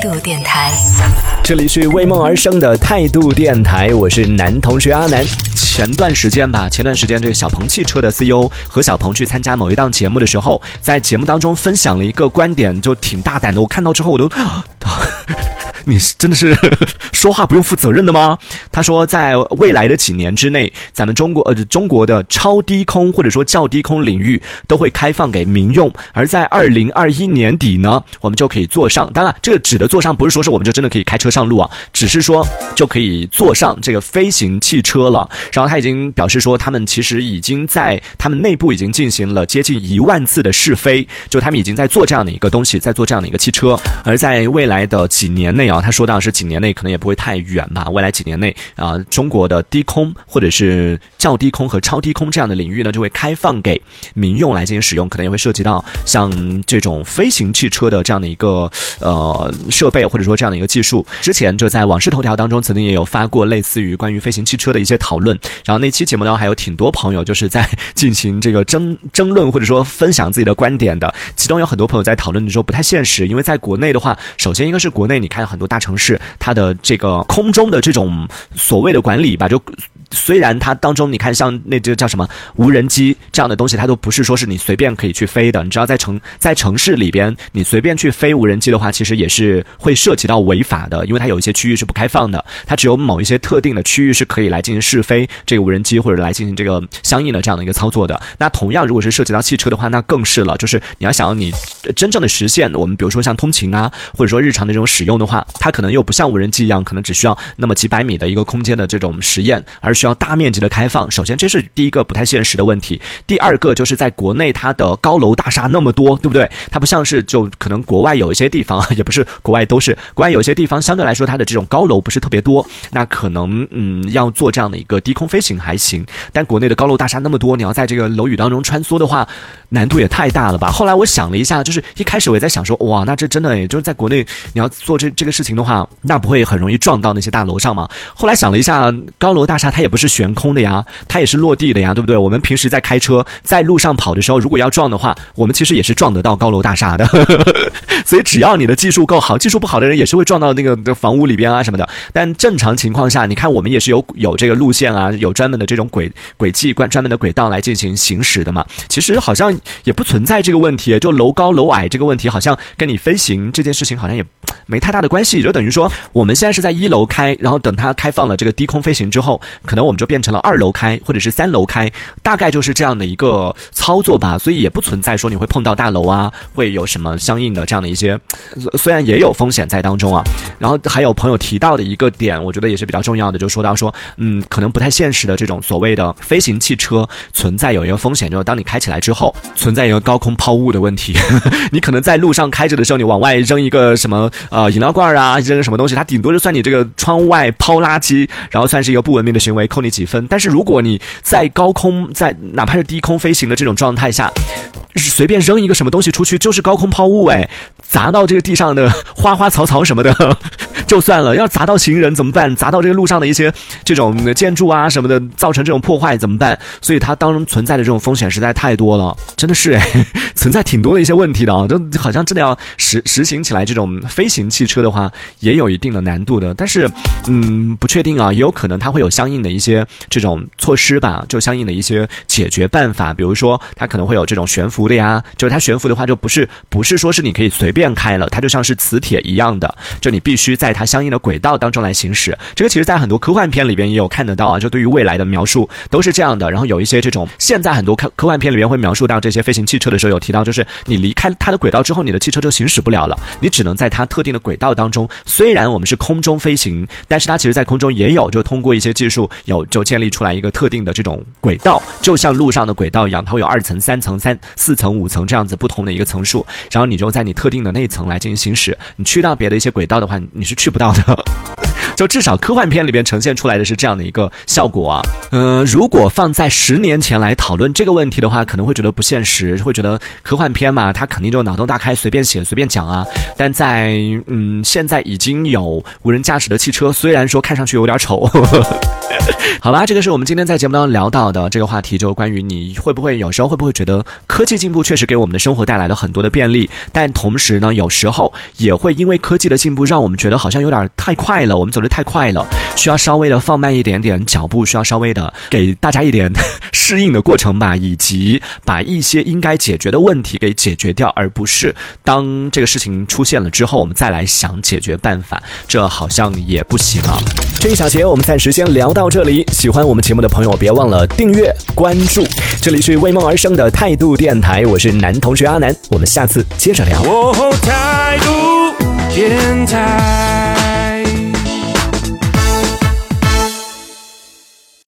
度电台，这里是为梦而生的态度电台，我是男同学阿南。前段时间吧，前段时间这个小鹏汽车的 CEO 何小鹏去参加某一档节目的时候，在节目当中分享了一个观点，就挺大胆的。我看到之后，我都。你是真的是说话不用负责任的吗？他说，在未来的几年之内，咱们中国呃中国的超低空或者说较低空领域都会开放给民用，而在二零二一年底呢，我们就可以坐上。当然，这个指的坐上不是说是我们就真的可以开车上路啊，只是说就可以坐上这个飞行汽车了。然后他已经表示说，他们其实已经在他们内部已经进行了接近一万次的试飞，就他们已经在做这样的一个东西，在做这样的一个汽车，而在未来的几年内啊。他说到是几年内可能也不会太远吧，未来几年内啊，中国的低空或者是较低空和超低空这样的领域呢，就会开放给民用来进行使用，可能也会涉及到像这种飞行汽车的这样的一个呃设备或者说这样的一个技术。之前就在《往事头条》当中曾经也有发过类似于关于飞行汽车的一些讨论，然后那期节目呢还有挺多朋友就是在进行这个争 争论或者说分享自己的观点的，其中有很多朋友在讨论的时候不太现实，因为在国内的话，首先应该是国内你看很多。大城市，它的这个空中的这种所谓的管理吧，就。虽然它当中，你看像那这叫什么无人机这样的东西，它都不是说是你随便可以去飞的。你知道，在城在城市里边，你随便去飞无人机的话，其实也是会涉及到违法的，因为它有一些区域是不开放的，它只有某一些特定的区域是可以来进行试飞这个无人机或者来进行这个相应的这样的一个操作的。那同样，如果是涉及到汽车的话，那更是了，就是你要想要你真正的实现，我们比如说像通勤啊，或者说日常的这种使用的话，它可能又不像无人机一样，可能只需要那么几百米的一个空间的这种实验，而需要大面积的开放，首先这是第一个不太现实的问题。第二个就是在国内，它的高楼大厦那么多，对不对？它不像是就可能国外有一些地方，也不是国外都是，国外有些地方相对来说它的这种高楼不是特别多，那可能嗯要做这样的一个低空飞行还行。但国内的高楼大厦那么多，你要在这个楼宇当中穿梭的话，难度也太大了吧？后来我想了一下，就是一开始我也在想说，哇，那这真的也就是在国内你要做这这个事情的话，那不会很容易撞到那些大楼上吗？后来想了一下，高楼大厦它也也不是悬。空的呀，它也是落地的呀，对不对？我们平时在开车在路上跑的时候，如果要撞的话，我们其实也是撞得到高楼大厦的。所以只要你的技术够好，技术不好的人也是会撞到那个房屋里边啊什么的。但正常情况下，你看我们也是有有这个路线啊，有专门的这种轨轨迹、关专门的轨道来进行行驶的嘛。其实好像也不存在这个问题，就楼高楼矮这个问题，好像跟你飞行这件事情好像也没太大的关系。就等于说，我们现在是在一楼开，然后等它开放了这个低空飞行之后，可能我们就变。成了二楼开或者是三楼开，大概就是这样的一个操作吧，所以也不存在说你会碰到大楼啊，会有什么相应的这样的一些，虽然也有风险在当中啊。然后还有朋友提到的一个点，我觉得也是比较重要的，就说到说，嗯，可能不太现实的这种所谓的飞行汽车存在有一个风险，就是当你开起来之后，存在一个高空抛物的问题。你可能在路上开着的时候，你往外扔一个什么呃饮料罐啊，扔什么东西，它顶多就算你这个窗外抛垃圾，然后算是一个不文明的行为，扣你几。分，但是如果你在高空，在哪怕是低空飞行的这种状态下，随便扔一个什么东西出去，就是高空抛物，哎，砸到这个地上的花花草草什么的。就算了，要砸到行人怎么办？砸到这个路上的一些这种建筑啊什么的，造成这种破坏怎么办？所以它当中存在的这种风险实在太多了，真的是哎，存在挺多的一些问题的啊，就好像真的要实实行起来这种飞行汽车的话，也有一定的难度的。但是，嗯，不确定啊，也有可能它会有相应的一些这种措施吧，就相应的一些解决办法，比如说它可能会有这种悬浮的呀，就是它悬浮的话就不是不是说是你可以随便开了，它就像是磁铁一样的，就你必须在。它相应的轨道当中来行驶，这个其实在很多科幻片里边也有看得到啊。就对于未来的描述都是这样的。然后有一些这种现在很多科科幻片里边会描述到这些飞行汽车的时候，有提到就是你离开它的轨道之后，你的汽车就行驶不了了，你只能在它特定的轨道当中。虽然我们是空中飞行，但是它其实在空中也有就通过一些技术有就建立出来一个特定的这种轨道，就像路上的轨道一样，它会有二层、三层、三四层、五层这样子不同的一个层数，然后你就在你特定的那一层来进行行驶。你去到别的一些轨道的话，你是去。去不到的，就至少科幻片里边呈现出来的是这样的一个效果啊。嗯，如果放在十年前来讨论这个问题的话，可能会觉得不现实，会觉得科幻片嘛，它肯定就脑洞大开，随便写随便讲啊。但在嗯，现在已经有无人驾驶的汽车，虽然说看上去有点丑。好吧，这个是我们今天在节目当中聊到的这个话题，就关于你会不会有时候会不会觉得科技进步确实给我们的生活带来了很多的便利，但同时呢，有时候也会因为科技的进步，让我们觉得好像有点太快了，我们走得太快了，需要稍微的放慢一点点脚步，需要稍微的给大家一点 适应的过程吧，以及把一些应该解决的问题给解决掉，而不是当这个事情出现了之后，我们再来想解决办法，这好像也不行啊。这一小节我们暂时先聊到这里。喜欢我们节目的朋友，别忘了订阅关注。这里是为梦而生的态度电台，我是男同学阿南，我们下次接着聊。态度电台。